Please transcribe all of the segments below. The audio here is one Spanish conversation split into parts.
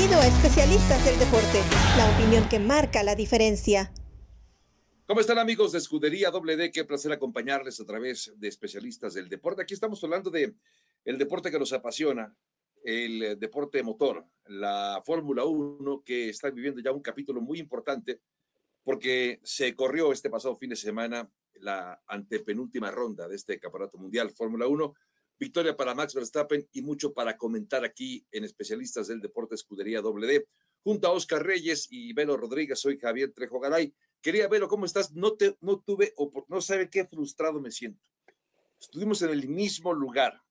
Bienvenido a Especialistas del Deporte, la opinión que marca la diferencia. ¿Cómo están amigos de Escudería WD? Qué placer acompañarles a través de Especialistas del Deporte. Aquí estamos hablando de el deporte que nos apasiona, el deporte motor, la Fórmula 1 que está viviendo ya un capítulo muy importante porque se corrió este pasado fin de semana la antepenúltima ronda de este campeonato mundial Fórmula 1 Victoria para Max Verstappen y mucho para comentar aquí en Especialistas del Deporte Escudería WD. Junto a Oscar Reyes y Velo Rodríguez, soy Javier Trejo Garay. Quería Velo, ¿cómo estás? No, te, no tuve, no sabe qué frustrado me siento. Estuvimos en el mismo lugar,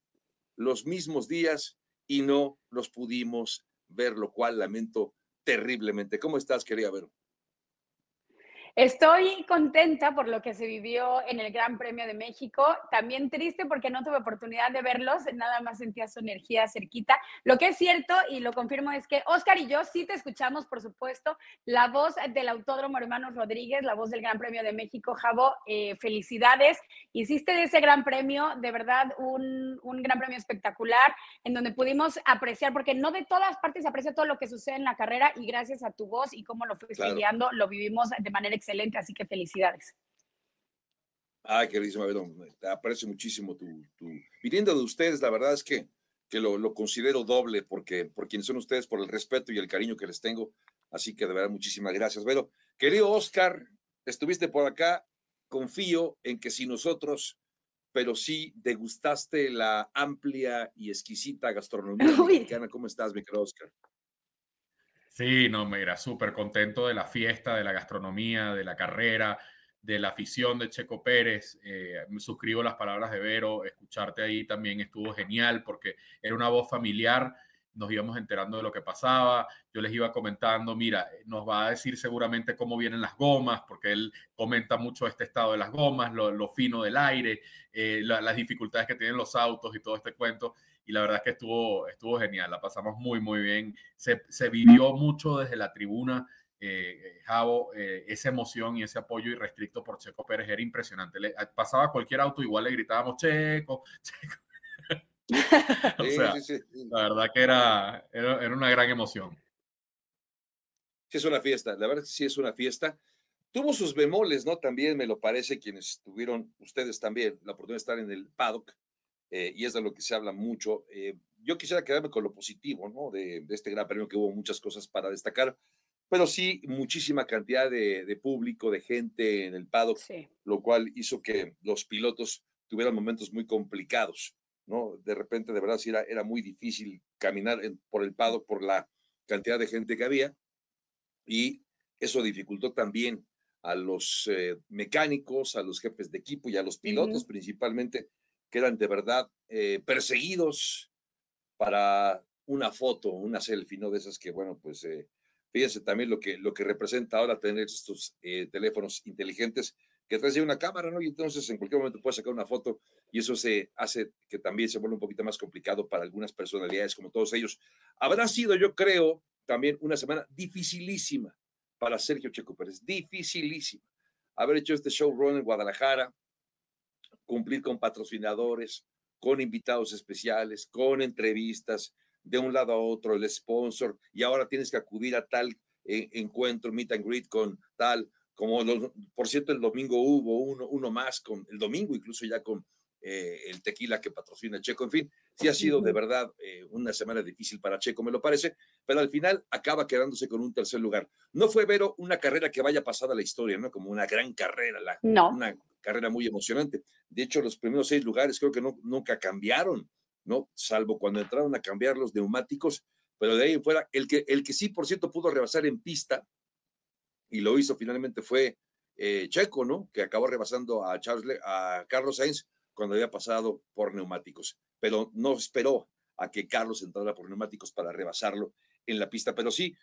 los mismos días y no los pudimos ver, lo cual lamento terriblemente. ¿Cómo estás, quería Velo? Estoy contenta por lo que se vivió en el Gran Premio de México. También triste porque no tuve oportunidad de verlos, nada más sentía su energía cerquita. Lo que es cierto y lo confirmo es que Oscar y yo sí te escuchamos, por supuesto, la voz del Autódromo Hermanos Rodríguez, la voz del Gran Premio de México. Javo, eh, felicidades. Hiciste de ese Gran Premio, de verdad, un, un, Gran Premio espectacular en donde pudimos apreciar, porque no de todas partes se aprecia todo lo que sucede en la carrera y gracias a tu voz y cómo lo fuiste guiando, lo vivimos de manera excelente, así que felicidades. Ay, queridísima te aprecio muchísimo tu, Viniendo de ustedes, la verdad es que, que lo, lo, considero doble porque, por quienes son ustedes, por el respeto y el cariño que les tengo. Así que de verdad, muchísimas gracias. Pero, querido Oscar, estuviste por acá. Confío en que si nosotros, pero sí degustaste la amplia y exquisita gastronomía mexicana. ¿Cómo estás, mi querido Oscar? Sí, no, mira, súper contento de la fiesta, de la gastronomía, de la carrera, de la afición de Checo Pérez. Eh, suscribo las palabras de Vero, escucharte ahí también estuvo genial porque era una voz familiar, nos íbamos enterando de lo que pasaba, yo les iba comentando, mira, nos va a decir seguramente cómo vienen las gomas, porque él comenta mucho este estado de las gomas, lo, fino del aire, eh, las dificultades que tienen los autos y todo este cuento y la verdad es que estuvo, estuvo genial, la pasamos muy, muy bien. Se, se vivió mucho desde la tribuna, eh, eh Javo, eh, esa emoción y ese apoyo irrestricto por Checo Pérez era impresionante. Le, pasaba cualquier auto, igual le gritábamos Checo, Checo. o sea, la verdad que era, era, era, una gran emoción. Sí, es una fiesta, la verdad que sí es una fiesta. Tuvo sus bemoles, ¿no? También me lo parece quienes tuvieron, ustedes también, la oportunidad de estar en el paddock eh, y es de lo que se habla mucho. Eh, yo quisiera quedarme con lo positivo, ¿no? De, este gran premio que hubo muchas cosas para destacar, pero sí muchísima cantidad de, público, de gente en el paddock, lo cual hizo que los pilotos tuvieran momentos muy complicados, ¿no? De repente, de verdad, sí era, era muy difícil caminar por el paddock por la cantidad de gente que había y eso dificultó también a los eh, mecánicos, a los jefes de equipo y a los pilotos principalmente que eran de verdad eh, perseguidos para una foto, una selfie, ¿no? De esas que, bueno, pues eh, fíjense también lo que, lo que representa ahora tener estos eh, teléfonos inteligentes que traen una cámara, ¿no? Y entonces en cualquier momento puedes sacar una foto y eso se hace que también se vuelva un poquito más complicado para algunas personalidades como todos ellos. Habrá sido, yo creo, también una semana dificilísima para Sergio Checo Pérez, dificilísima. Haber hecho este show run en Guadalajara, cumplir con patrocinadores, con invitados especiales, con entrevistas, de un lado a otro, el sponsor, y ahora tienes que acudir a tal eh, encuentro, meet and greet con tal, como por cierto el domingo hubo uno, uno más, con el domingo incluso ya con eh, el tequila que patrocina Checo, en fin, sí ha sido de verdad eh, una semana difícil para Checo, me lo parece, pero al final acaba quedándose con un tercer lugar. No fue, Vero, una carrera que vaya pasada a la historia, ¿no? Como una gran carrera, la, no. una carrera muy emocionante. De hecho, los primeros seis lugares creo que no, nunca cambiaron, ¿no? Salvo cuando entraron a cambiar los neumáticos, pero de ahí fuera, el que, el que sí, por cierto, pudo rebasar en pista y lo hizo finalmente fue eh, Checo, ¿no? Que acabó rebasando a, Charles, a Carlos Sainz cuando había pasado por neumáticos, pero no esperó a que Carlos entrara por neumáticos para rebasarlo en la pista. Pero sí,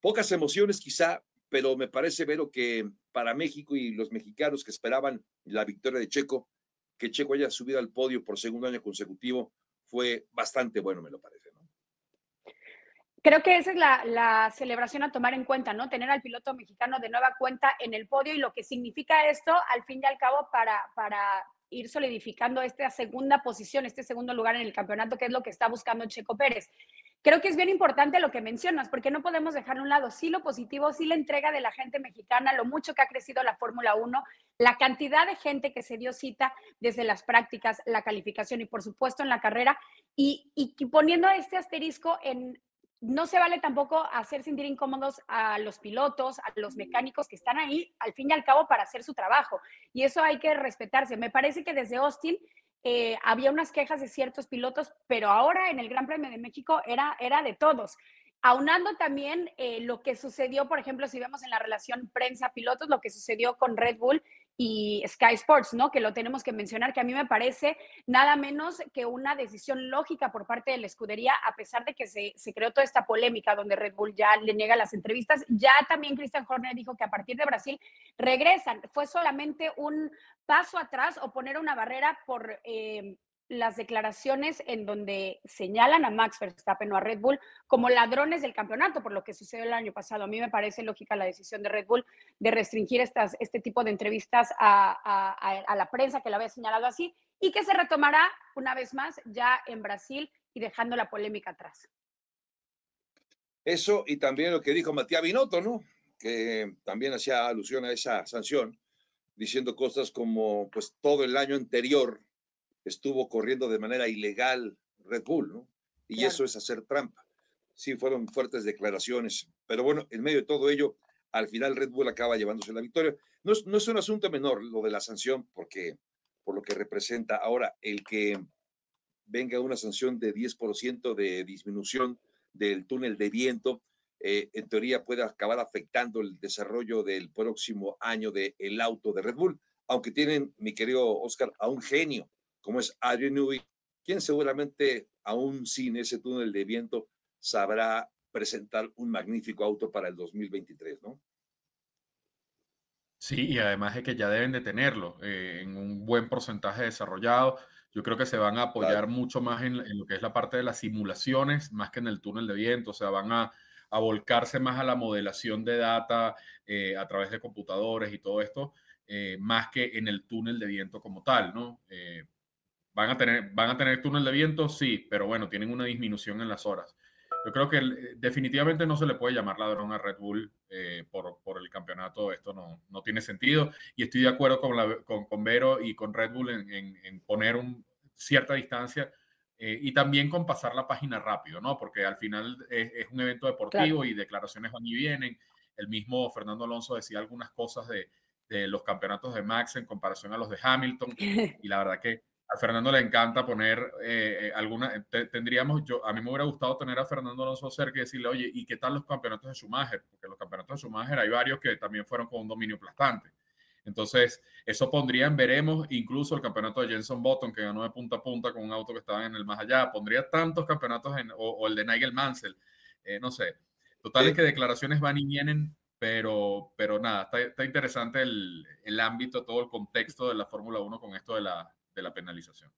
pocas emociones quizá pero me parece, Vero, que para México y los mexicanos que esperaban la victoria de Checo, que Checo haya subido al podio por segundo año consecutivo, fue bastante bueno, me lo parece. Creo que esa es la, celebración a tomar en cuenta, ¿no? Tener al piloto mexicano de nueva cuenta en el podio y lo que significa esto, al fin y al cabo, para, para ir solidificando esta segunda posición, este segundo lugar en el campeonato, que es lo que está buscando Checo Pérez. creo que es bien importante lo que mencionas, porque no podemos dejar a un lado sí lo positivo, sí la entrega de la gente mexicana, lo mucho que ha crecido la Fórmula 1, la cantidad de gente que se dio cita desde las prácticas, la calificación y por supuesto en la carrera, y, y poniendo este asterisco en no se vale tampoco hacer sentir incómodos a los pilotos, a los mecánicos que están ahí, al fin y al cabo, para hacer su trabajo. Y eso hay que respetarse. Me parece que desde Austin eh, había unas quejas de ciertos pilotos, pero ahora en el Gran Premio de México era, era de todos. Aunando también eh, lo que sucedió, por ejemplo, si vemos en la relación prensa-pilotos, lo que sucedió con Red Bull y Sky Sports, ¿no? Que lo tenemos que mencionar, que a mí me parece nada menos que una decisión lógica por parte de la escudería, a pesar de que se, se creó toda esta polémica donde Red Bull ya le niega las entrevistas. Ya también Christian Horner dijo que a partir de Brasil regresan. Fue solamente un paso atrás o poner una barrera por eh, las declaraciones en donde señalan a Max Verstappen o a Red Bull como ladrones del campeonato, por lo que sucedió el año pasado. A mí me parece lógica la decisión de Red Bull de restringir estas, este tipo de entrevistas a, a, la prensa que la había señalado así y que se retomará una vez más ya en Brasil y dejando la polémica atrás. Eso y también lo que dijo Matías Binotto, ¿no? Que también hacía alusión a esa sanción, diciendo cosas como, pues todo el año anterior estuvo corriendo de manera ilegal Red Bull, ¿no? Y eso es hacer trampa. Sí, fueron fuertes declaraciones, pero bueno, en medio de todo ello, al final Red Bull acaba llevándose la victoria. No es, no es un asunto menor lo de la sanción, porque por lo que representa ahora el que venga una sanción de 10% de disminución del túnel de viento, eh, en teoría puede acabar afectando el desarrollo del próximo año del el auto de Red Bull, aunque tienen, mi querido Oscar, a un genio como es Adrian Newey, quien seguramente, aún sin ese túnel de viento, sabrá presentar un magnífico auto para el 2023, ¿no? Sí, y además es que ya deben de tenerlo eh, en un buen porcentaje desarrollado. Yo creo que se van a apoyar mucho más en, lo que es la parte de las simulaciones, más que en el túnel de viento. O sea, van a, volcarse más a la modelación de data eh, a través de computadores y todo esto, eh, más que en el túnel de viento como tal, ¿no? ¿Van a, tener, ¿Van a tener túnel de viento? Sí, pero bueno, tienen una disminución en las horas. Yo creo que eh, definitivamente no se le puede llamar ladrón a Red Bull eh, por, por, el campeonato. Esto no, no, tiene sentido. Y estoy de acuerdo con, la, con, con Vero y con Red Bull en, en, poner un, cierta distancia eh, y también con pasar la página rápido, ¿no? Porque al final es, es un evento deportivo y declaraciones van y vienen. El mismo Fernando Alonso decía algunas cosas de, de los campeonatos de Max en comparación a los de Hamilton. Y la verdad que a Fernando le encanta poner eh, eh alguna, eh, tendríamos, yo, a mí me hubiera gustado tener a Fernando Alonso cerca y decirle, oye, ¿y qué tal los campeonatos de Schumacher? Porque los campeonatos de Schumacher hay varios que también fueron con un dominio aplastante. Entonces, eso pondría en veremos incluso el campeonato de Jenson Button, que ganó de punta a punta con un auto que estaba en el más allá. Pondría tantos campeonatos, en, o, el de Nigel Mansell, eh, no sé. Total es que declaraciones van y vienen, pero, pero nada, está, está interesante el, el, ámbito, todo el contexto de la Fórmula 1 con esto de la, de la penalización.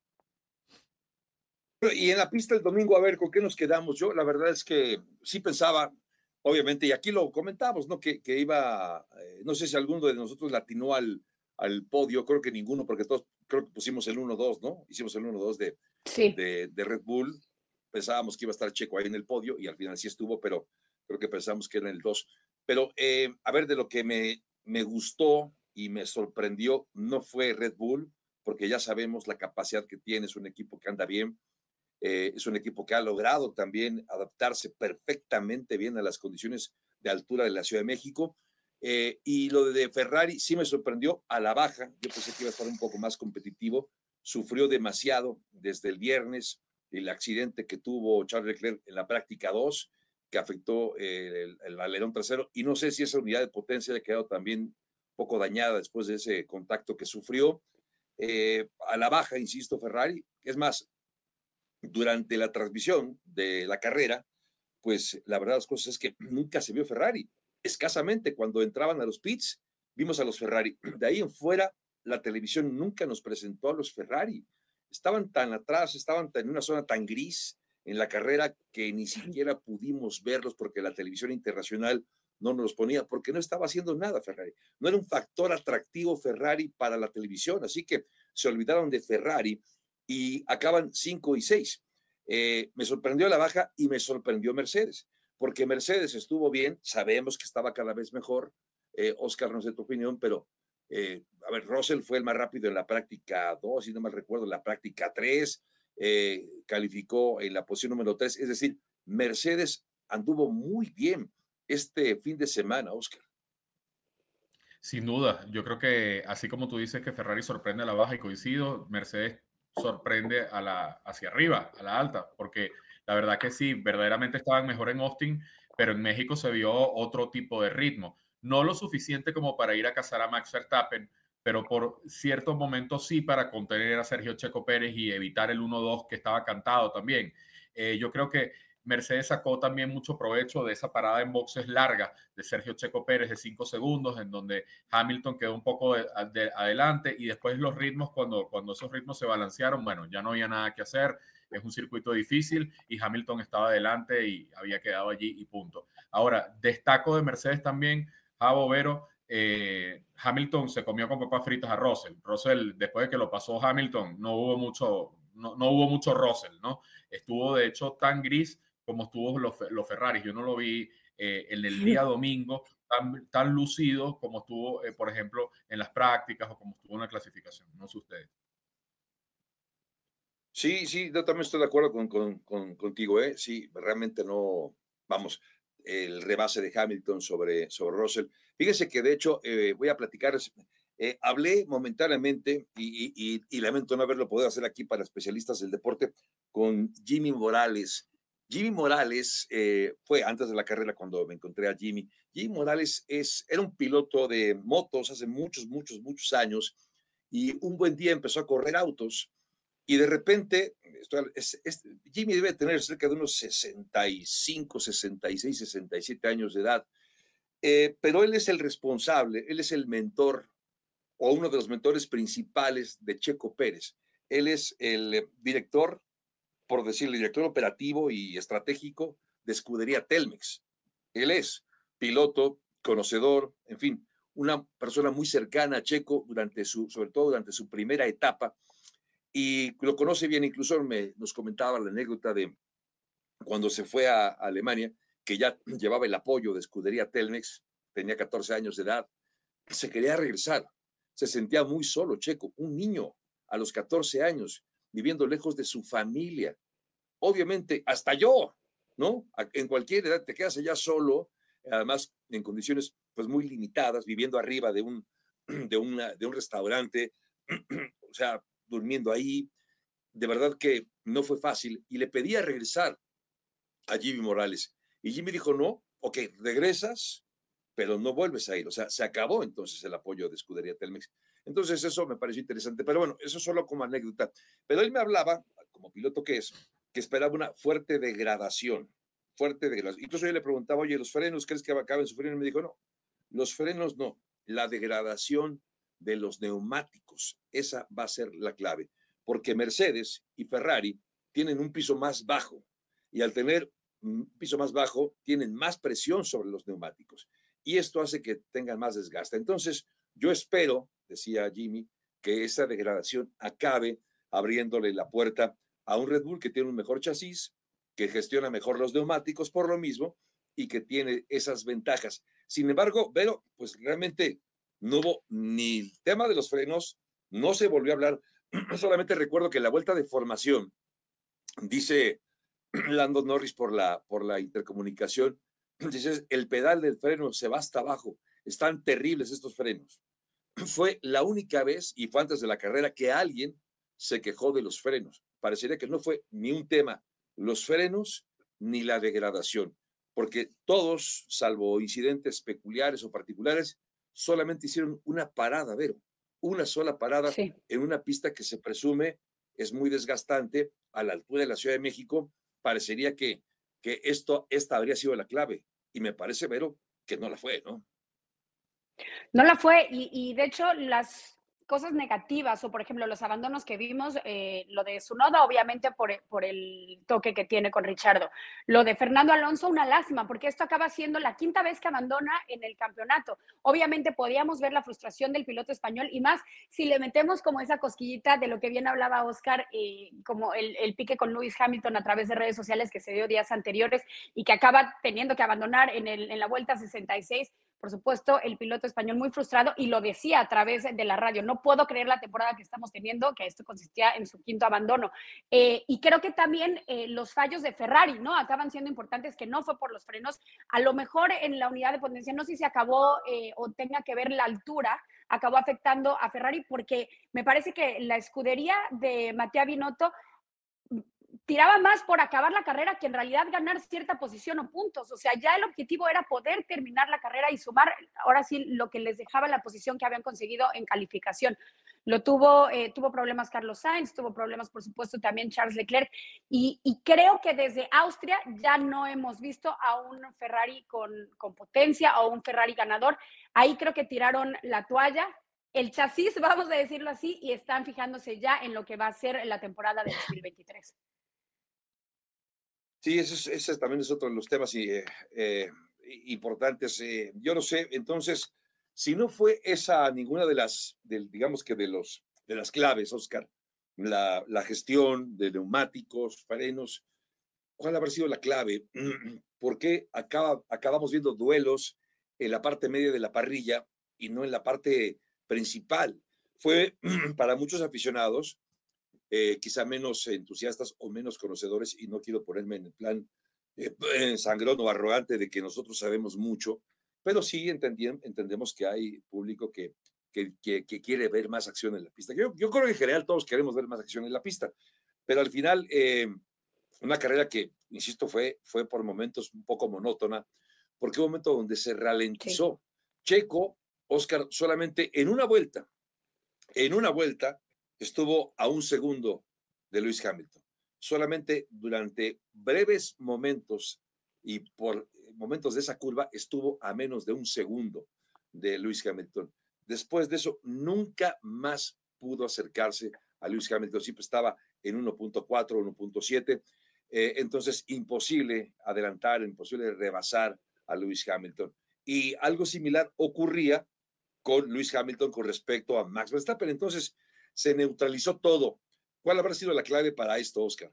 Y en la pista el domingo, a ver, ¿con qué nos quedamos? Yo la verdad es que sí pensaba, obviamente, y aquí lo comentamos, ¿no? Que, que iba, eh, no sé si alguno de nosotros latinó al, al podio, creo que ninguno, porque todos creo que pusimos el 1-2, ¿no? Hicimos el 1-2 de, sí. de, de, Red Bull. Pensábamos que iba a estar Checo ahí en el podio y al final sí estuvo, pero creo que pensamos que era el 2. Pero eh, a ver, de lo que me, me gustó y me sorprendió, no fue Red Bull, porque ya sabemos la capacidad que tiene, es un equipo que anda bien, eh, es un equipo que ha logrado también adaptarse perfectamente bien a las condiciones de altura de la Ciudad de México. Eh, y lo de Ferrari sí me sorprendió a la baja, yo pensé que iba a estar un poco más competitivo, sufrió demasiado desde el viernes el accidente que tuvo Charles Leclerc en la práctica 2, que afectó el, el, alerón trasero, y no sé si esa unidad de potencia ha quedado también poco dañada después de ese contacto que sufrió. Eh, a la baja, insisto, Ferrari. Es más, durante la transmisión de la carrera, pues la verdad las cosas es que nunca se vio Ferrari. Escasamente cuando entraban a los pits, vimos a los Ferrari. De ahí en fuera, la televisión nunca nos presentó a los Ferrari. Estaban tan atrás, estaban en una zona tan gris en la carrera que ni siquiera pudimos verlos porque la televisión internacional no nos ponía porque no estaba haciendo nada Ferrari. No era un factor atractivo Ferrari para la televisión, así que se olvidaron de Ferrari y acaban 5 y 6. Eh, me sorprendió la baja y me sorprendió Mercedes, porque Mercedes estuvo bien, sabemos que estaba cada vez mejor. Eh, Oscar, no sé tu opinión, pero eh, a ver, Russell fue el más rápido en la práctica 2, si no mal recuerdo, en la práctica 3, calificó en la posición número 3, es decir, Mercedes anduvo muy bien este fin de semana, Oscar. Sin duda, yo creo que así como tú dices que Ferrari sorprende a la baja y coincido, Mercedes sorprende a la, hacia arriba, a la alta, porque la verdad que sí, verdaderamente estaban mejor en Austin, pero en México se vio otro tipo de ritmo. No lo suficiente como para ir a cazar a Max Verstappen, pero por ciertos momentos sí para contener a Sergio Checo Pérez y evitar el 1-2 que estaba cantado también. Eh, yo creo que Mercedes sacó también mucho provecho de esa parada en boxes larga de Sergio Checo Pérez de cinco segundos, en donde Hamilton quedó un poco de, adelante y después los ritmos, cuando, cuando esos ritmos se balancearon, bueno, ya no había nada que hacer, es un circuito difícil y Hamilton estaba adelante y había quedado allí y punto. Ahora, destaco de Mercedes también, Javo Vero, eh, Hamilton se comió con papas fritas a Russell. Russell, después de que lo pasó Hamilton, no hubo mucho, no, no hubo mucho Russell, ¿no? Estuvo de hecho tan gris como estuvo los, los Ferraris. Yo no lo vi eh, en el día domingo tan, tan lucido como estuvo, eh, por ejemplo, en las prácticas o como estuvo en la clasificación. No sé ustedes. Sí, sí, yo también estoy de acuerdo con, con, contigo, ¿eh? Sí, realmente no, vamos, el rebase de Hamilton sobre, sobre Russell. Fíjense que de hecho, eh, voy a platicar, hablé momentáneamente y, y, y, lamento no haberlo podido hacer aquí para especialistas del deporte con Jimmy Morales, Jimmy Morales eh, fue antes de la carrera cuando me encontré a Jimmy. Jimmy Morales es, era un piloto de motos hace muchos, muchos, muchos años y un buen día empezó a correr autos y de repente, Jimmy debe tener cerca de unos 65, 66, 67 años de edad, eh, pero él es el responsable, él es el mentor o uno de los mentores principales de Checo Pérez. Él es el director por decirle, director operativo y estratégico de escudería Telmex. Él es piloto, conocedor, en fin, una persona muy cercana a Checo durante su, sobre todo durante su primera etapa, y lo conoce bien, incluso me, nos comentaba la anécdota de cuando se fue a, Alemania, que ya llevaba el apoyo de escudería Telmex, tenía 14 años de edad, se quería regresar, se sentía muy solo, Checo, un niño a los 14 años, viviendo lejos de su familia. Obviamente, hasta yo, ¿no? En cualquier edad te quedas allá solo, además en condiciones pues muy limitadas, viviendo arriba de un, de una, de un restaurante, o sea, durmiendo ahí. De verdad que no fue fácil y le pedía regresar a Jimmy Morales. Y Jimmy dijo, no, ok, regresas, pero no vuelves a ir. O sea, se acabó entonces el apoyo de Escudería Telmex. Entonces eso me pareció interesante, pero bueno, eso solo como anécdota. Pero él me hablaba, como piloto que es, que esperaba una fuerte degradación, fuerte degradación. Incluso yo le preguntaba, oye, ¿los frenos crees que acaben sufriendo? Y me dijo, no, los frenos no, la degradación de los neumáticos, esa va a ser la clave, porque Mercedes y Ferrari tienen un piso más bajo y al tener un piso más bajo tienen más presión sobre los neumáticos y esto hace que tengan más desgaste. Entonces, yo espero decía Jimmy, que esa degradación acabe abriéndole la puerta a un Red Bull que tiene un mejor chasis, que gestiona mejor los neumáticos por lo mismo y que tiene esas ventajas. Sin embargo, pero pues realmente no hubo ni el tema de los frenos, no se volvió a hablar. Solamente recuerdo que la vuelta de formación, dice Lando Norris por la, por la intercomunicación, dice, el pedal del freno se va hasta abajo. Están terribles estos frenos fue la única vez, y fue antes de la carrera, que alguien se quejó de los frenos. Parecería que no fue ni un tema los frenos ni la degradación, porque todos, salvo incidentes peculiares o particulares, solamente hicieron una parada, Vero, una sola parada en una pista que se presume es muy desgastante a la altura de la Ciudad de México. Parecería que, que esto, esta habría sido la clave, y me parece, Vero, que no la fue, ¿no? No la fue y, de hecho las cosas negativas o, por ejemplo, los abandonos que vimos, eh, lo de Sunoda, obviamente por, por el toque que tiene con Richardo. Lo de Fernando Alonso, una lástima, porque esto acaba siendo la quinta vez que abandona en el campeonato. Obviamente podíamos ver la frustración del piloto español y más si le metemos como esa cosquillita de lo que bien hablaba Oscar, eh, como el, el, pique con Lewis Hamilton a través de redes sociales que se dio días anteriores y que acaba teniendo que abandonar en, el, en la vuelta 66 por supuesto, el piloto español muy frustrado y lo decía a través de la radio. No puedo creer la temporada que estamos teniendo, que esto consistía en su quinto abandono. Eh, y creo que también eh, los fallos de Ferrari, ¿no? Acaban siendo importantes, que no fue por los frenos. A lo mejor en la unidad de potencia, no sé si se acabó eh, o tenga que ver la altura, acabó afectando a Ferrari, porque me parece que la escudería de Matías Binotto tiraba más por acabar la carrera que en realidad ganar cierta posición o puntos. O sea, ya el objetivo era poder terminar la carrera y sumar, ahora sí, lo que les dejaba la posición que habían conseguido en calificación. Lo tuvo, eh, tuvo problemas Carlos Sainz, tuvo problemas, por supuesto, también Charles Leclerc. Y, y, creo que desde Austria ya no hemos visto a un Ferrari con, con potencia o un Ferrari ganador. Ahí creo que tiraron la toalla, el chasis, vamos a decirlo así, y están fijándose ya en lo que va a ser la temporada de 2023. Sí, ese, también es otro de los temas eh, eh, importantes. Eh, yo no sé, entonces, si no fue esa ninguna de las, del, digamos que de los de las claves, Oscar, la, la, gestión de neumáticos, frenos, ¿cuál habrá sido la clave? ¿Por qué acaba, acabamos viendo duelos en la parte media de la parrilla y no en la parte principal? Fue para muchos aficionados eh, quizá menos entusiastas o menos conocedores, y no quiero ponerme en el plan eh, sangrón o arrogante de que nosotros sabemos mucho, pero sí entendemos que hay público que, que, que, quiere ver más acción en la pista. Yo, yo, creo que en general todos queremos ver más acción en la pista, pero al final, eh, una carrera que, insisto, fue, fue por momentos un poco monótona, porque un momento donde se ralentizó. Sí. Checo, Oscar, solamente en una vuelta, en una vuelta, estuvo a un segundo de Luis Hamilton. Solamente durante breves momentos y por momentos de esa curva estuvo a menos de un segundo de Luis Hamilton. Después de eso, nunca más pudo acercarse a Luis Hamilton. Siempre estaba en 1.4, 1.7. Eh, entonces, imposible adelantar, imposible rebasar a Luis Hamilton. Y algo similar ocurría con Luis Hamilton con respecto a Max Verstappen. Entonces, se neutralizó todo. ¿Cuál habrá sido la clave para esto, Oscar?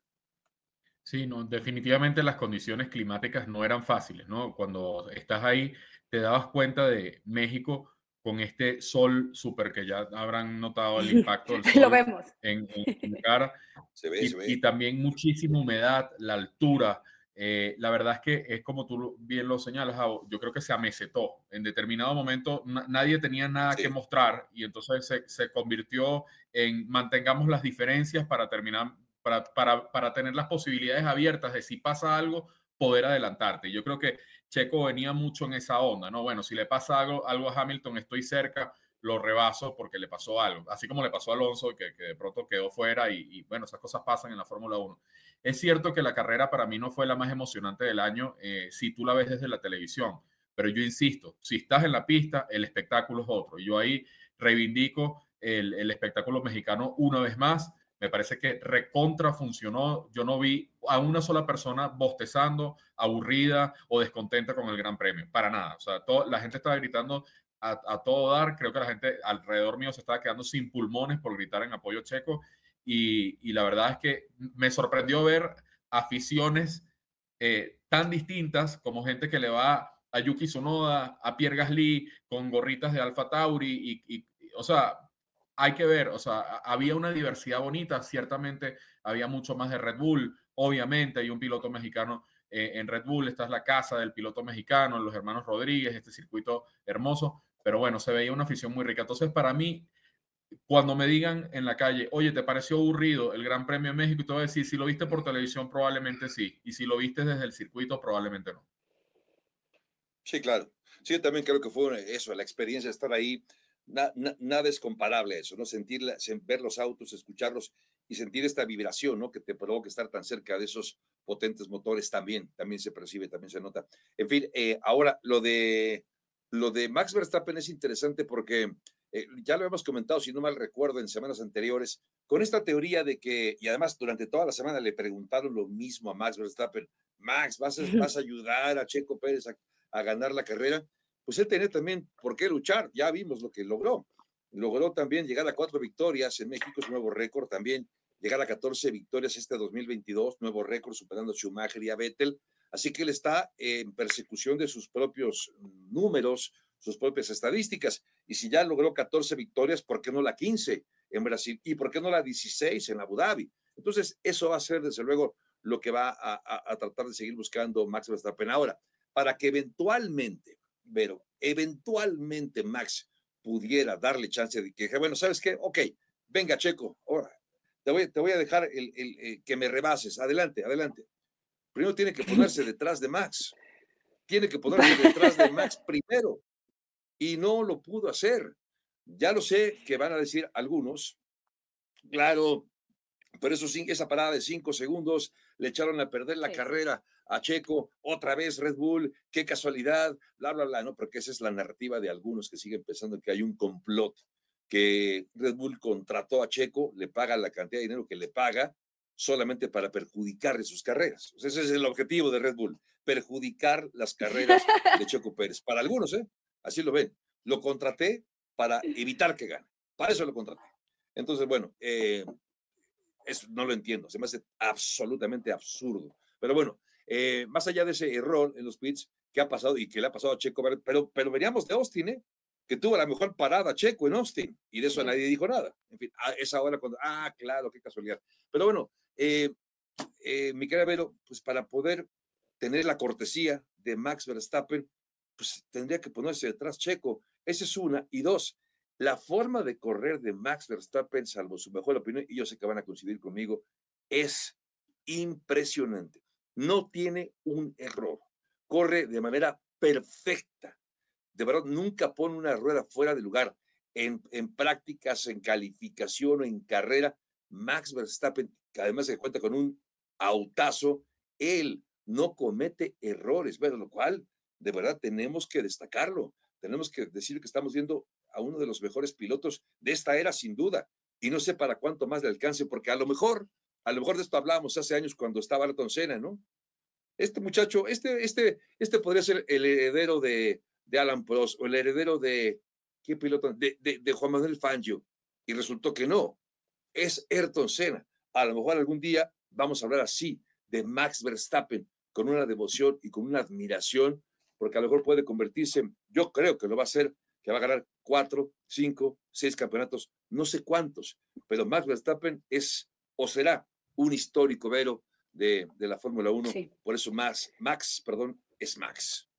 Sí, no, definitivamente las condiciones climáticas no eran fáciles, ¿no? Cuando estás ahí, te dabas cuenta de México con este sol súper que ya habrán notado el impacto del sol Lo vemos. En, en, cara. Se ve, y, se ve. y también muchísima humedad, la altura. Eh, la verdad es que es como tú bien lo señalas, yo creo que se amesetó. En determinado momento na nadie tenía nada sí. que mostrar y entonces se, se, convirtió en mantengamos las diferencias para terminar, para, para, para tener las posibilidades abiertas de si pasa algo, poder adelantarte. Yo creo que Checo venía mucho en esa onda, ¿no? Bueno, si le pasa algo, algo a Hamilton, estoy cerca, lo rebaso porque le pasó algo, así como le pasó a Alonso, que, que de pronto quedó fuera y, y bueno, esas cosas pasan en la Fórmula 1. Es cierto que la carrera para mí no fue la más emocionante del año eh, si tú la ves desde la televisión, pero yo insisto, si estás en la pista, el espectáculo es otro. Yo ahí reivindico el, el espectáculo mexicano una vez más. Me parece que recontra funcionó. Yo no vi a una sola persona bostezando, aburrida o descontenta con el Gran Premio. Para nada. O sea, todo, la gente estaba gritando a, a, todo dar. Creo que la gente alrededor mío se estaba quedando sin pulmones por gritar en apoyo checo. Y, la verdad es que me sorprendió ver aficiones eh, tan distintas como gente que le va a Yuki Tsunoda, a Pierre Gasly con gorritas de Alfa Tauri y, o sea, hay que ver, o sea, había una diversidad bonita, ciertamente había mucho más de Red Bull, obviamente hay un piloto mexicano eh, en Red Bull, esta es la casa del piloto mexicano, los hermanos Rodríguez, este circuito hermoso, pero bueno, se veía una afición muy rica. Entonces, para mí, cuando me digan en la calle, oye, ¿te pareció aburrido el Gran Premio de México? Y te voy a decir, si lo viste por televisión, probablemente sí. Y si lo viste desde el circuito, probablemente no. Sí, claro. Sí, yo también creo que fue eso, la experiencia de estar ahí. Na, na, nada es comparable a eso, ¿no? Sentir, ver los autos, escucharlos y sentir esta vibración, ¿no? Que te provoca estar tan cerca de esos potentes motores también, también se percibe, también se nota. En fin, eh, ahora lo de, lo de Max Verstappen es interesante porque eh, ya lo hemos comentado, si no mal recuerdo, en semanas anteriores, con esta teoría de que, y además durante toda la semana le preguntaron lo mismo a Max Verstappen, Max, ¿vas a, vas a ayudar a Checo Pérez a, ganar la carrera? Pues él tenía también por qué luchar, ya vimos lo que logró. Logró también llegar a cuatro victorias en México, es nuevo récord también, llegar a 14 victorias este 2022, nuevo récord superando a Schumacher y a Vettel. Así que él está en persecución de sus propios números, sus propias estadísticas. Y si ya logró 14 victorias, ¿por qué no la 15 en Brasil? ¿Y por qué no la 16 en Abu Dhabi? Entonces, eso va a ser, desde luego, lo que va a, tratar de seguir buscando Max Verstappen. Ahora, para que eventualmente, pero eventualmente Max pudiera darle chance de que, bueno, ¿sabes qué? Ok, venga, Checo, ahora te voy, te voy a dejar el, el, eh, que me rebases. Adelante, adelante. Primero tiene que ponerse detrás de Max. Tiene que ponerse detrás de Max primero y no lo pudo hacer. Ya lo sé que van a decir algunos, claro, pero eso, esa parada de cinco segundos le echaron a perder la carrera a Checo, otra vez Red Bull, qué casualidad, bla, bla, bla, ¿no? Porque esa es la narrativa de algunos que siguen pensando que hay un complot, que Red Bull contrató a Checo, le paga la cantidad de dinero que le paga solamente para perjudicarle sus carreras. ese es el objetivo de Red Bull, perjudicar las carreras de Checo Pérez. Para algunos, ¿eh? Así lo ven. Lo contraté para evitar que gane. Para eso lo contraté. Entonces, bueno, eh, eso no lo entiendo. Se me hace absolutamente absurdo. Pero bueno, eh, más allá de ese error en los pits que ha pasado y que le ha pasado a Checo, pero, pero veríamos de Austin, ¿eh? que tuvo la mejor parada Checo en Austin y de eso nadie dijo nada. En fin, a esa hora cuando, ah, claro, qué casualidad. Pero bueno, eh, mi querida Vero, pues para poder tener la cortesía de Max Verstappen, pues tendría que ponerse detrás Checo. Esa es una. Y dos, la forma de correr de Max Verstappen, salvo su mejor opinión, y yo sé que van a coincidir conmigo, es impresionante. No tiene un error. Corre de manera perfecta. De verdad, nunca pone una rueda fuera de lugar. En, en prácticas, en calificación o en carrera, Max Verstappen, que además se cuenta con un autazo, él no comete errores, bueno, lo cual de verdad tenemos que destacarlo. Tenemos que decir que estamos viendo a uno de los mejores pilotos de esta era, sin duda. Y no sé para cuánto más le alcance, porque a lo mejor, a lo mejor de esto hablábamos hace años cuando estaba Ayrton Senna, ¿no? Este muchacho, este, este, este podría ser el heredero de, de Alan Prost o el heredero de, ¿qué piloto? De, de, Juan Manuel Fangio. Y resultó que no, es Ayrton Senna. A lo mejor algún día vamos a hablar así de Max Verstappen, con una devoción y con una admiración porque a lo mejor puede convertirse, yo creo que lo va a hacer, que va a ganar cuatro, cinco, seis campeonatos, no sé cuántos, pero Max Verstappen es o será un histórico vero de, la Fórmula 1, por eso Max, Max, perdón, es Max.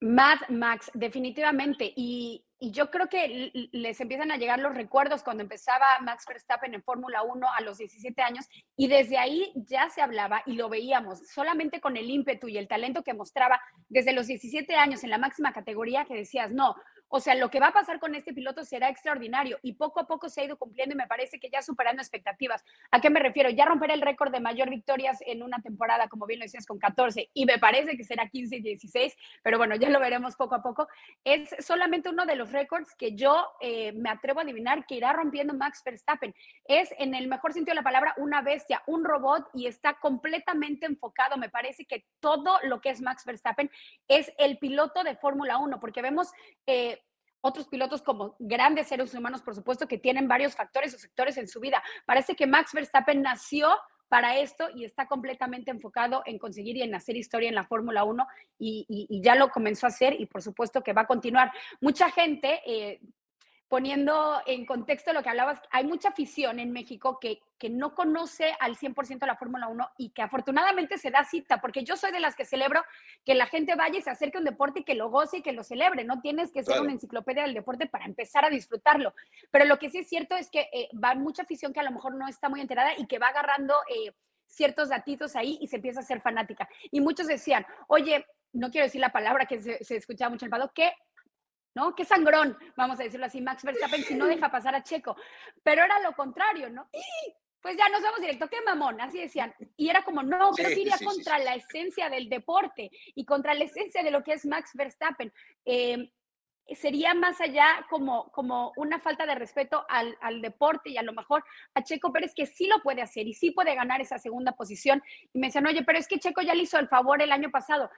Mad Max, definitivamente. Y, yo creo que les empiezan a llegar los recuerdos cuando empezaba Max Verstappen en Fórmula 1 a los 17 años y desde ahí ya se hablaba y lo veíamos solamente con el ímpetu y el talento que mostraba desde los 17 años en la máxima categoría que decías, no, o sea, lo que va a pasar con este piloto será extraordinario y poco a poco se ha ido cumpliendo y me parece que ya superando expectativas. ¿A qué me refiero? Ya romper el récord de mayor victorias en una temporada, como bien lo decías, con 14 y me parece que será 15 y 16, pero bueno, ya lo veremos poco a poco. Es solamente uno de los récords que yo eh, me atrevo a adivinar que irá rompiendo Max Verstappen. Es en el mejor sentido de la palabra una bestia, un robot y está completamente enfocado. Me parece que todo lo que es Max Verstappen es el piloto de Fórmula 1, porque vemos... Eh, otros pilotos como grandes seres humanos, por supuesto, que tienen varios factores o sectores en su vida. Parece que Max Verstappen nació para esto y está completamente enfocado en conseguir y en hacer historia en la Fórmula 1 y, ya lo comenzó a hacer y por supuesto que va a continuar. Mucha gente eh, poniendo en contexto lo que hablabas, hay mucha afición en México que, que no conoce al 100% la Fórmula 1 y que afortunadamente se da cita, porque yo soy de las que celebro que la gente vaya y se acerque a un deporte y que lo goce y que lo celebre. No tienes que ser una enciclopedia del deporte para empezar a disfrutarlo. Pero lo que sí es cierto es que eh, va mucha afición que a lo mejor no está muy enterada y que va agarrando eh, ciertos datitos ahí y se empieza a ser fanática. Y muchos decían, oye, no quiero decir la palabra que se, se escuchaba mucho en el Pado, que ¿no? Qué sangrón, vamos a decirlo así, Max Verstappen, si no deja pasar a Checo. Pero era lo contrario, ¿no? Pues ya nos vamos directo, qué mamón, así decían. Y era como, no, pero sí iría contra la esencia del deporte y contra la esencia de lo que es Max Verstappen. Eh, sería más allá como, como una falta de respeto al, al, deporte y a lo mejor a Checo Pérez que sí lo puede hacer y sí puede ganar esa segunda posición. Y me decían, oye, pero es que Checo ya le hizo el favor el año pasado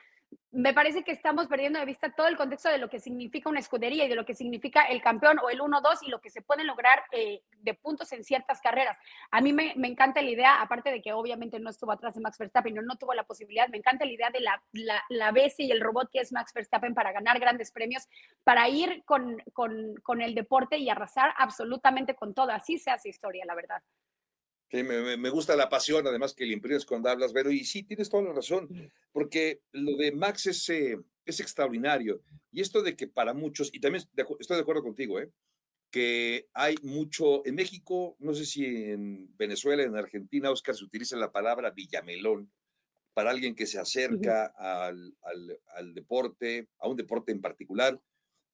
me parece que estamos perdiendo de vista todo el contexto de lo que significa una escudería y de lo que significa el campeón o el 1-2 y lo que se pueden lograr eh, de puntos en ciertas carreras. A mí me, me, encanta la idea, aparte de que obviamente no estuvo atrás de Max Verstappen, no, no tuvo la posibilidad, me encanta la idea de la, la, la y el robot que es Max Verstappen para ganar grandes premios, para ir con, con, con el deporte y arrasar absolutamente con todo. Así se hace historia, la verdad. Sí, me, me, gusta la pasión, además que le imprimes cuando hablas, pero y sí, tienes toda la razón, porque lo de Max es, eh, es extraordinario. Y esto de que para muchos, y también estoy de acuerdo contigo, ¿eh? que hay mucho, en México, no sé si en Venezuela, en Argentina, Oscar, se utiliza la palabra villamelón para alguien que se acerca al, al, al deporte, a un deporte en particular,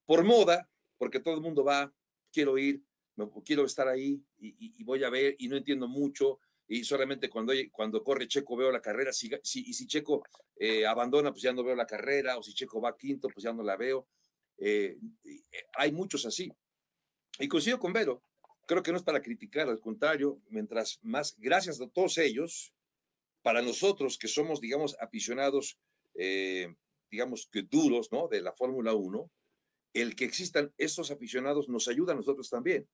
por moda, porque todo el mundo va, quiero ir, quiero estar ahí y, voy a ver y no entiendo mucho y solamente cuando, cuando corre Checo veo la carrera, y si Checo eh, abandona, pues ya no veo la carrera, o si Checo va quinto, pues ya no la veo. Eh, eh, hay muchos así. Y coincido con Vero, creo que no es para criticar, al contrario, mientras más, gracias a todos ellos, para nosotros que somos, digamos, aficionados, digamos que duros, ¿no? De la Fórmula 1, el que existan estos aficionados nos ayuda a nosotros también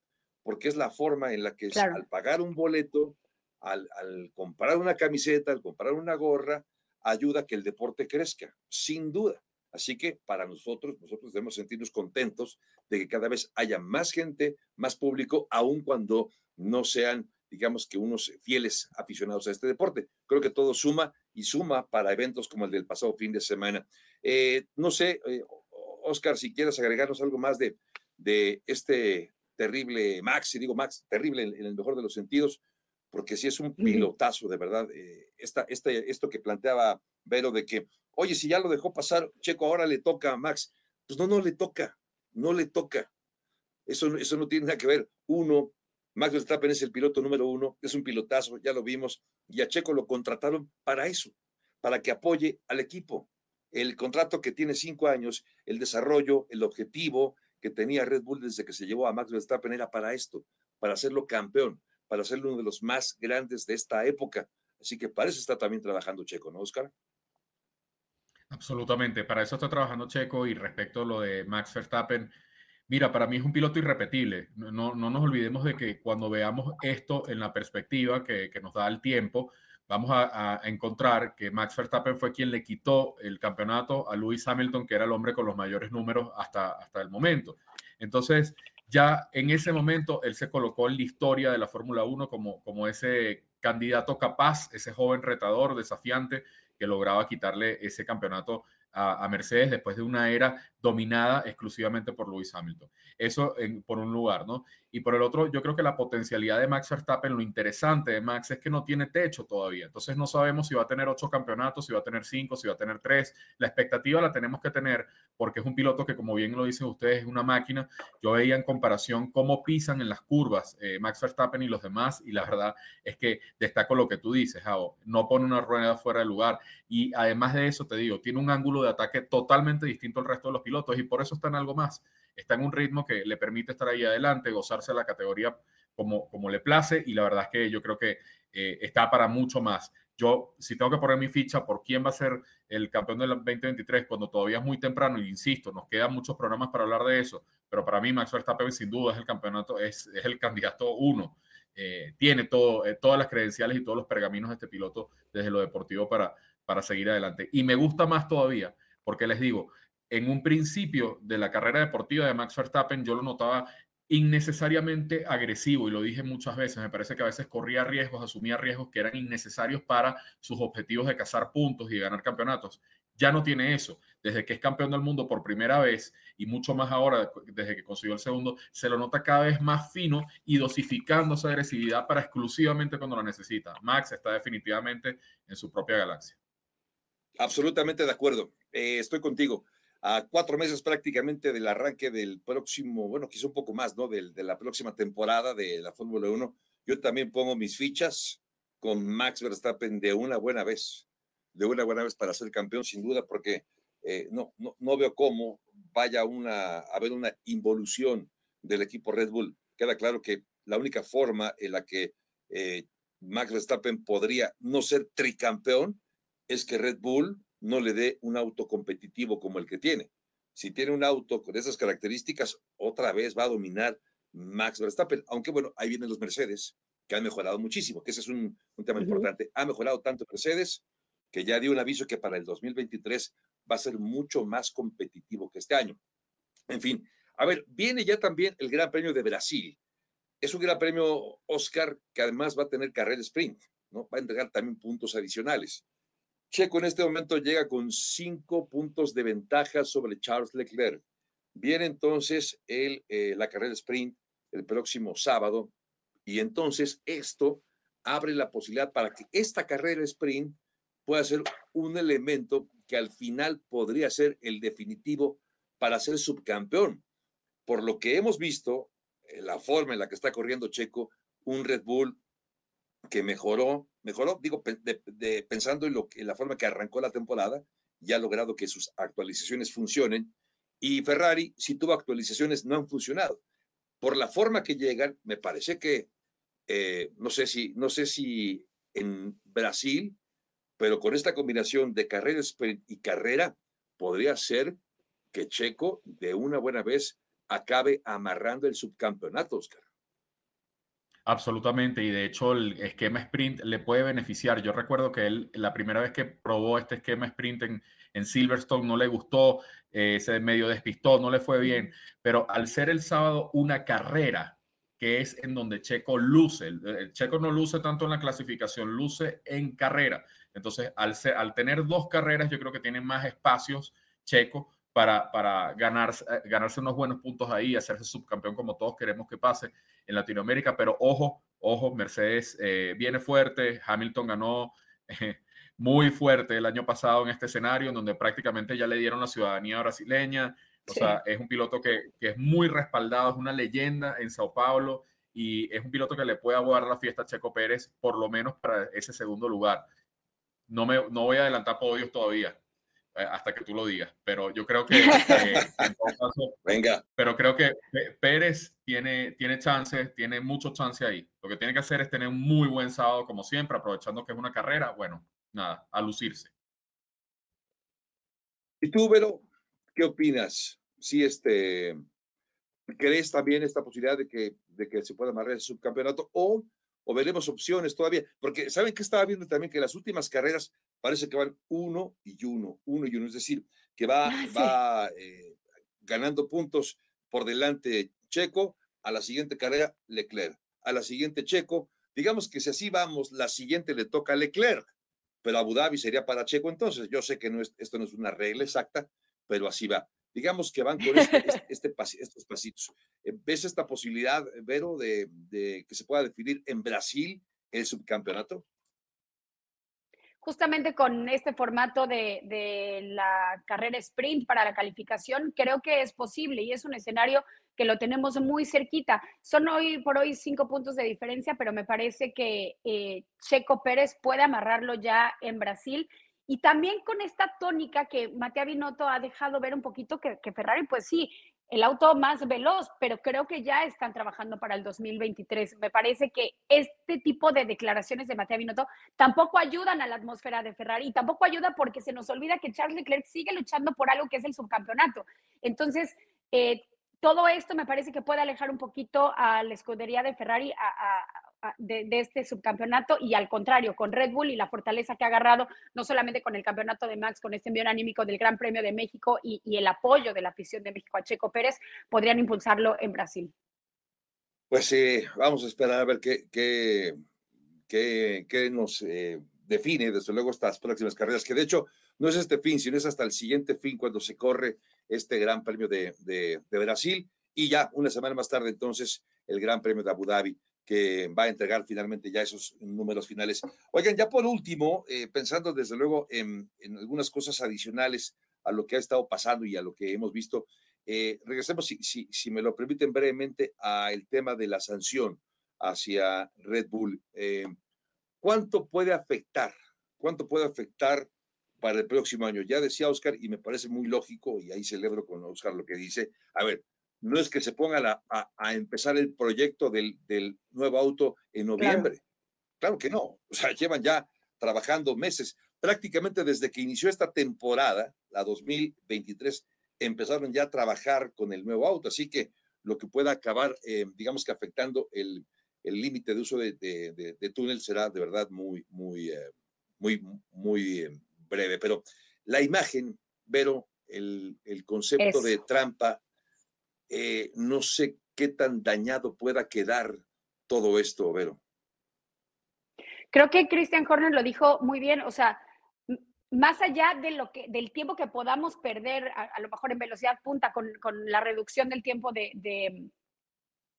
porque es la forma en la que al pagar un boleto, al, comprar una camiseta, al comprar una gorra, ayuda a que el deporte crezca, sin duda. Así que para nosotros, nosotros debemos sentirnos contentos de que cada vez haya más gente, más público, aun cuando no sean, digamos que unos fieles aficionados a este deporte. Creo que todo suma y suma para eventos como el del pasado fin de semana. Eh, no sé, eh, Oscar, si quieres agregarnos algo más de, de este terrible Max, y digo Max, terrible en, el mejor de los sentidos, porque si es un pilotazo, de verdad. Eh, esta, este, esto que planteaba Vero de que, oye, si ya lo dejó pasar, Checo, ahora le toca a Max. Pues no, no le toca, no le toca. Eso, eso no tiene nada que ver. Uno, Max Verstappen es el piloto número uno, es un pilotazo, ya lo vimos, y a Checo lo contrataron para eso, para que apoye al equipo. El contrato que tiene cinco años, el desarrollo, el objetivo, que tenía Red Bull desde que se llevó a Max Verstappen era para esto, para hacerlo campeón, para hacerlo uno de los más grandes de esta época. Así que para eso está también trabajando Checo, ¿no, Oscar? Absolutamente, para eso está trabajando Checo y respecto a lo de Max Verstappen, mira, para mí es un piloto irrepetible. No, no nos olvidemos de que cuando veamos esto en la perspectiva que, que nos da el tiempo, vamos a, encontrar que Max Verstappen fue quien le quitó el campeonato a Lewis Hamilton, que era el hombre con los mayores números hasta, hasta el momento. Entonces, ya en ese momento él se colocó en la historia de la Fórmula 1 como, como ese candidato capaz, ese joven retador, desafiante, que lograba quitarle ese campeonato a, Mercedes después de una era dominada exclusivamente por Lewis Hamilton. Eso por un lugar, ¿no? Y por el otro, yo creo que la potencialidad de Max Verstappen, lo interesante de Max es que no tiene techo todavía. Entonces no sabemos si va a tener ocho campeonatos, si va a tener cinco, si va a tener tres. La expectativa la tenemos que tener porque es un piloto que, como bien lo dicen ustedes, es una máquina. Yo veía en comparación cómo pisan en las curvas eh, Max Verstappen y los demás, y la verdad es que destaco lo que tú dices, Jao. No pone una rueda fuera de lugar. Y además de eso, te digo, tiene un ángulo de ataque totalmente distinto al resto de los pilotos y por eso está en algo más. Está en un ritmo que le permite estar ahí adelante, gozarse la categoría como, como le place y la verdad es que yo creo que eh, está para mucho más. Yo, si tengo que poner mi ficha por quién va a ser el campeón del 2023, cuando todavía es muy temprano, y insisto, nos quedan muchos programas para hablar de eso, pero para mí Max Verstappen sin duda es el campeonato, es, es el candidato uno. Eh, tiene todo, eh, todas las credenciales y todos los pergaminos de este piloto desde lo deportivo para, para seguir adelante. Y me gusta más todavía, porque les digo, en un principio de la carrera deportiva de Max Verstappen yo lo notaba innecesariamente agresivo y lo dije muchas veces, me parece que a veces corría riesgos, asumía riesgos que eran innecesarios para sus objetivos de cazar puntos y de ganar campeonatos. Ya no tiene eso. Desde que es campeón del mundo por primera vez y mucho más ahora, desde que consiguió el segundo, se lo nota cada vez más fino y dosificando esa agresividad para exclusivamente cuando la necesita. Max está definitivamente en su propia galaxia. Absolutamente de acuerdo. Eh, estoy contigo a cuatro meses prácticamente del arranque del próximo, bueno, quizá un poco más, ¿no? De, la próxima temporada de la Fórmula 1. Yo también pongo mis fichas con Max Verstappen de una buena vez, de una buena vez para ser campeón, sin duda, porque eh, no, no, no, veo cómo vaya una, a haber una involución del equipo Red Bull. Queda claro que la única forma en la que eh, Max Verstappen podría no ser tricampeón es que Red Bull no le dé un auto competitivo como el que tiene. Si tiene un auto con esas características, otra vez va a dominar Max Verstappen, aunque bueno, ahí vienen los Mercedes, que han mejorado muchísimo, que ese es un, tema importante. Ha mejorado tanto Mercedes que ya dio un aviso que para el 2023 va a ser mucho más competitivo que este año. En fin, a ver, viene ya también el Gran Premio de Brasil. Es un Gran Premio Oscar que además va a tener carrera sprint, ¿no? Va a entregar también puntos adicionales. Checo en este momento llega con cinco puntos de ventaja sobre Charles Leclerc. Viene entonces eh, la carrera sprint el próximo sábado y entonces esto abre la posibilidad para que esta carrera sprint pueda ser un elemento que al final podría ser el definitivo para ser subcampeón. Por lo que hemos visto, eh, la forma en la que está corriendo Checo, un Red Bull que mejoró, mejoró, digo, pensando en, lo, en la forma que arrancó la temporada, ya ha logrado que sus actualizaciones funcionen. Y Ferrari, si tuvo actualizaciones, no han funcionado. Por la forma que llegan, me parece que, eh, no, sé si, no sé si en Brasil pero con esta combinación de carrera y carrera, podría ser que Checo de una buena vez acabe amarrando el subcampeonato, Oscar. Absolutamente, y de hecho el esquema sprint le puede beneficiar. Yo recuerdo que él, la primera vez que probó este esquema sprint en, en Silverstone no le gustó, eh, se medio despistó, no le fue bien, pero al ser el sábado una carrera, que es en donde Checo luce, el Checo no luce tanto en la clasificación, luce en carrera. Entonces, al, al tener dos carreras, yo creo que tiene más espacios Checo para, para ganarse, eh, ganarse unos buenos puntos ahí hacerse subcampeón como todos queremos que pase en Latinoamérica. Pero ojo, ojo, Mercedes eh, viene fuerte, Hamilton ganó eh, muy fuerte el año pasado en este escenario, en donde prácticamente ya le dieron la ciudadanía brasileña. O sea, es un piloto que, que, es muy respaldado, es una leyenda en Sao Paulo y es un piloto que le puede aguardar la fiesta a Checo Pérez, por lo menos para ese segundo lugar no, me, no voy a adelantar podios todavía hasta que tú lo digas, pero yo creo que, venga, pero creo que Pérez tiene, tiene chance, tiene mucho chance ahí. Lo que tiene que hacer es tener un muy buen sábado como siempre, aprovechando que es una carrera, bueno, nada, a lucirse. ¿Y tú, Vero, qué opinas? Si este, ¿crees también esta posibilidad de que, de que se pueda amarrar el subcampeonato o o veremos opciones todavía, porque saben que estaba viendo también que las últimas carreras parece que van uno y uno, uno y uno, es decir, que va, ah, va eh, ganando puntos por delante Checo, a la siguiente carrera Leclerc, a la siguiente Checo, digamos que si así vamos, la siguiente le toca a Leclerc, pero Abu Dhabi sería para Checo entonces, yo sé que no es, esto no es una regla exacta, pero así va digamos que van con este, este, este estos pasitos. Eh, ¿Ves esta posibilidad, Vero, de, que se pueda definir en Brasil el subcampeonato? Justamente con este formato de, la carrera sprint para la calificación, creo que es posible y es un escenario que lo tenemos muy cerquita. Son hoy por hoy cinco puntos de diferencia, pero me parece que eh, Checo Pérez puede amarrarlo ya en Brasil y también con esta tónica que Matea Binotto ha dejado ver un poquito que, Ferrari, pues sí, el auto más veloz, pero creo que ya están trabajando para el 2023. Me parece que este tipo de declaraciones de Matea Binotto tampoco ayudan a la atmósfera de Ferrari y tampoco ayuda porque se nos olvida que Charles Leclerc sigue luchando por algo que es el subcampeonato. Entonces, eh, todo esto me parece que puede alejar un poquito a la escudería de Ferrari de, este subcampeonato y al contrario, con Red Bull y la fortaleza que ha agarrado, no solamente con el campeonato de Max, con este envío anímico del Gran Premio de México y, el apoyo de la afición de México a Checo Pérez, podrían impulsarlo en Brasil. Pues sí, vamos a esperar a ver qué, qué, qué, nos eh, define, desde luego, estas próximas carreras, que de hecho no es este fin, sino es hasta el siguiente fin cuando se corre este Gran Premio de, de Brasil y ya una semana más tarde entonces el Gran Premio de Abu Dhabi que va a entregar finalmente ya esos números finales. Oigan, ya por último, eh, pensando desde luego en, algunas cosas adicionales a lo que ha estado pasando y a lo que hemos visto, eh, regresemos, si, me lo permiten brevemente, al tema de la sanción hacia Red Bull. Eh, ¿Cuánto puede afectar? ¿Cuánto puede afectar para el próximo año. Ya decía Oscar, y me parece muy lógico, y ahí celebro con Oscar lo que dice, a ver, no es que se ponga a, empezar el proyecto del, nuevo auto en noviembre. Claro. que no. O sea, llevan ya trabajando meses. Prácticamente desde que inició esta temporada, la 2023, empezaron ya a trabajar con el nuevo auto. Así que lo que pueda acabar, eh, digamos que afectando el límite de uso de, túnel será de verdad muy, muy, eh, muy, muy eh, breve. Pero la imagen, Vero, el, concepto de trampa, eh, no sé qué tan dañado pueda quedar todo esto, Vero. Creo que Christian Horner lo dijo muy bien, o sea, más allá de lo que, del tiempo que podamos perder, a, lo mejor en velocidad punta, con, la reducción del tiempo de, de,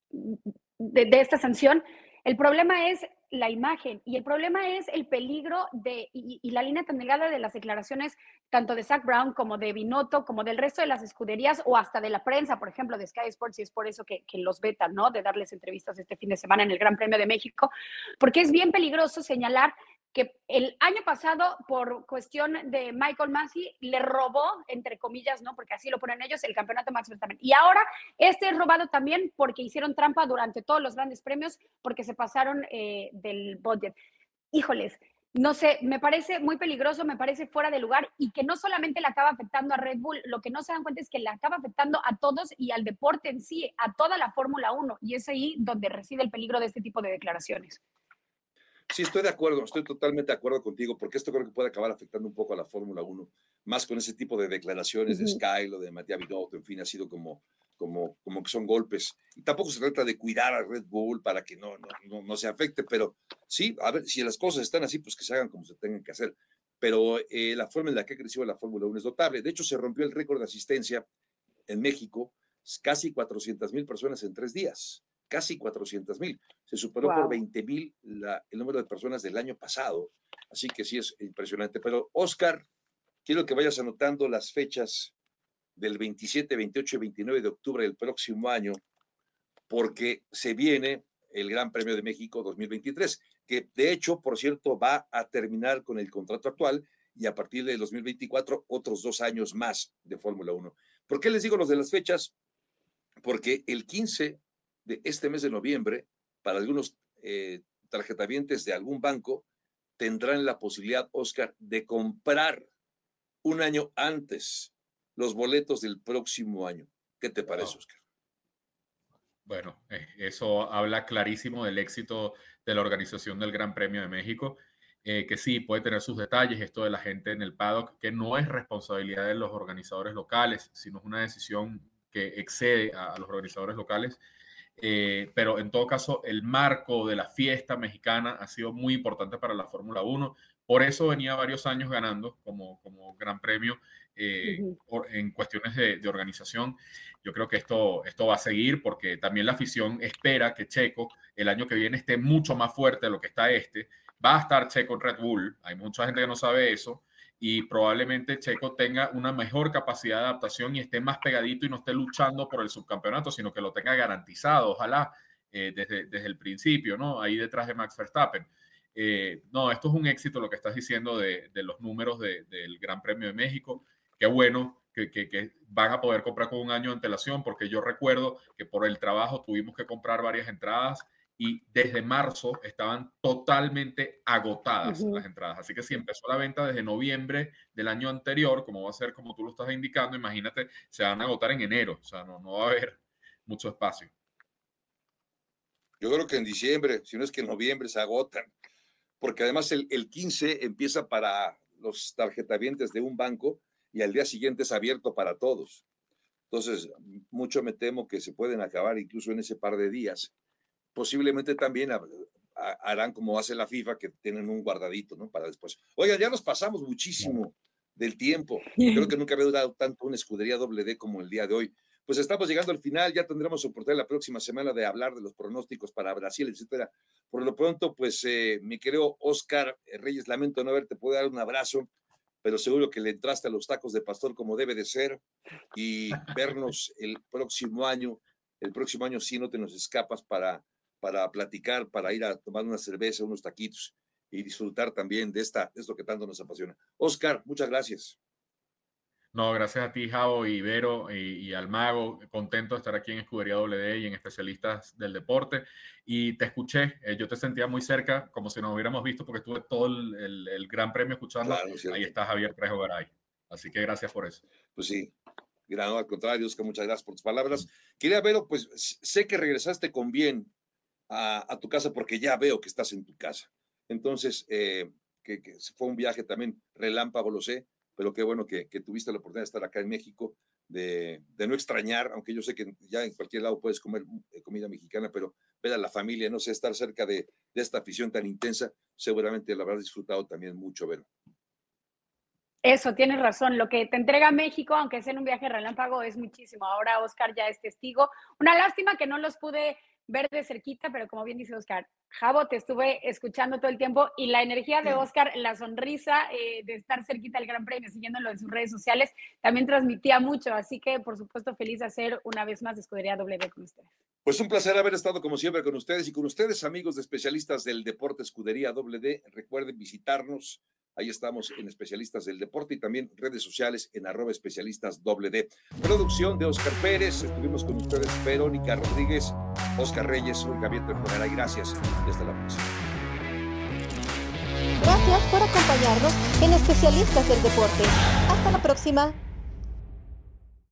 de, esta sanción, el problema es la imagen y el problema es el peligro de, y, la línea tan delgada de las declaraciones tanto de Zach Brown como de Binotto, como del resto de las escuderías o hasta de la prensa, por ejemplo, de Sky Sports, y es por eso que, que los vetan, ¿no? De darles entrevistas este fin de semana en el Gran Premio de México, porque es bien peligroso señalar que el año pasado, por cuestión de Michael Massey, le robó, entre comillas, ¿no? Porque así lo ponen ellos, el campeonato Max Verstappen. Y ahora este es robado también porque hicieron trampa durante todos los grandes premios, porque se pasaron eh, del budget. Híjoles, no sé, me parece muy peligroso, me parece fuera de lugar y que no solamente le acaba afectando a Red Bull, lo que no se dan cuenta es que le acaba afectando a todos y al deporte en sí, a toda la Fórmula 1. Y es ahí donde reside el peligro de este tipo de declaraciones. Sí, estoy de acuerdo, estoy totalmente de acuerdo contigo, porque esto creo que puede acabar afectando un poco a la Fórmula 1, más con ese tipo de declaraciones de Sky, lo de Matías Binotto, en fin, ha sido como, como, como que son golpes. Y tampoco se trata de cuidar a Red Bull para que no, no, no, se afecte, pero sí, a ver, si las cosas están así, pues que se hagan como se tengan que hacer. Pero eh, la forma en la que ha crecido la Fórmula 1 es notable. De hecho, se rompió el récord de asistencia en México, casi 400 mil personas en tres días casi 400 mil. Se superó por 20 mil el número de personas del año pasado. Así que sí es impresionante. Pero Oscar, quiero que vayas anotando las fechas del 27, 28 y 29 de octubre del próximo año, porque se viene el Gran Premio de México 2023, que de hecho, por cierto, va a terminar con el contrato actual y a partir de 2024 otros dos años más de Fórmula 1. ¿Por qué les digo los de las fechas? Porque el 15 de este mes de noviembre, para algunos eh, tarjetavientes de algún banco, tendrán la posibilidad, Oscar, de comprar un año antes los boletos del próximo año. ¿Qué te parece, Oscar? Bueno, eh, eso habla clarísimo del éxito de la organización del Gran Premio de México, eh, que sí puede tener sus detalles, esto de la gente en el paddock, que no es responsabilidad de los organizadores locales, sino es una decisión que excede a los organizadores locales eh, pero en todo caso, el marco de la fiesta mexicana ha sido muy importante para la Fórmula 1. Por eso venía varios años ganando como, como gran premio eh, en cuestiones de, de, organización. Yo creo que esto, esto va a seguir porque también la afición espera que Checo el año que viene esté mucho más fuerte de lo que está este. Va a estar Checo en Red Bull. Hay mucha gente que no sabe eso y probablemente Checo tenga una mejor capacidad de adaptación y esté más pegadito y no esté luchando por el subcampeonato, sino que lo tenga garantizado, ojalá, eh, desde, desde el principio, ¿no? Ahí detrás de Max Verstappen. Eh, no, esto es un éxito lo que estás diciendo de, de los números de, del Gran Premio de México. Qué bueno que, que, que, van a poder comprar con un año de antelación, porque yo recuerdo que por el trabajo tuvimos que comprar varias entradas y desde marzo estaban totalmente agotadas las entradas. Así que si empezó la venta desde noviembre del año anterior, como va a ser como tú lo estás indicando, imagínate, se van a agotar en enero, o sea, no, no va a haber mucho espacio. Yo creo que en diciembre, si no es que en noviembre se agotan, porque además el, el 15 empieza para los tarjetavientes de un banco y al día siguiente es abierto para todos. Entonces, mucho me temo que se pueden acabar incluso en ese par de días posiblemente también harán como hace la FIFA, que tienen un guardadito, ¿no? Para después. Oigan, ya nos pasamos muchísimo del tiempo. Creo que nunca había durado tanto una escudería doble D como el día de hoy. Pues estamos llegando al final, ya tendremos oportunidad la próxima semana de hablar de los pronósticos para Brasil, etcétera. Por lo pronto, pues eh, mi querido Oscar Reyes, lamento no haberte podido dar un abrazo, pero seguro que le entraste a los tacos de pastor como debe de ser y vernos el próximo año. El próximo año sí no te nos escapas para para platicar, para ir a tomar una cerveza, unos taquitos y disfrutar también de, esta, de esto que tanto nos apasiona. Oscar, muchas gracias. No, gracias a ti, Javo, Ibero y, y, al Mago. Contento de estar aquí en Escudería WD y en Especialistas del Deporte. Y te escuché, eh, yo te sentía muy cerca, como si nos hubiéramos visto, porque estuve todo el, el, Gran Premio escuchando. Ahí está Javier Trejo Garay. Así que gracias por eso. Pues sí, Gran, al contrario, Oscar, muchas gracias por tus palabras. Quería verlo, pues sé que regresaste con bien a, tu casa porque ya veo que estás en tu casa. Entonces, eh, que, fue un viaje también relámpago, lo sé, pero qué bueno que, tuviste la oportunidad de estar acá en México, de, de, no extrañar, aunque yo sé que ya en cualquier lado puedes comer eh, comida mexicana, pero ver a la familia, no sé, estar cerca de, de esta afición tan intensa, seguramente la habrás disfrutado también mucho, Vero. Eso, tienes razón. Lo que te entrega México, aunque sea en un viaje relámpago, es muchísimo. Ahora Oscar ya es testigo. Una lástima que no los pude ver de cerquita, pero como bien dice Oscar, Javo, te estuve escuchando todo el tiempo y la energía de Oscar, la sonrisa eh, de estar cerquita del Gran Premio, siguiéndolo en sus redes sociales, también transmitía mucho. Así que, por supuesto, feliz de hacer una vez más de Escudería W con ustedes. Pues un placer haber estado como siempre con ustedes y con ustedes, amigos de especialistas del deporte Escudería WD. Recuerden visitarnos Ahí estamos en Especialistas del Deporte y también redes sociales en arroba especialistas doble D. Producción de Oscar Pérez. Estuvimos con ustedes Verónica Rodríguez, Oscar Reyes, soy Javier y Gracias y hasta la próxima. Gracias por acompañarnos en Especialistas del Deporte. Hasta la próxima.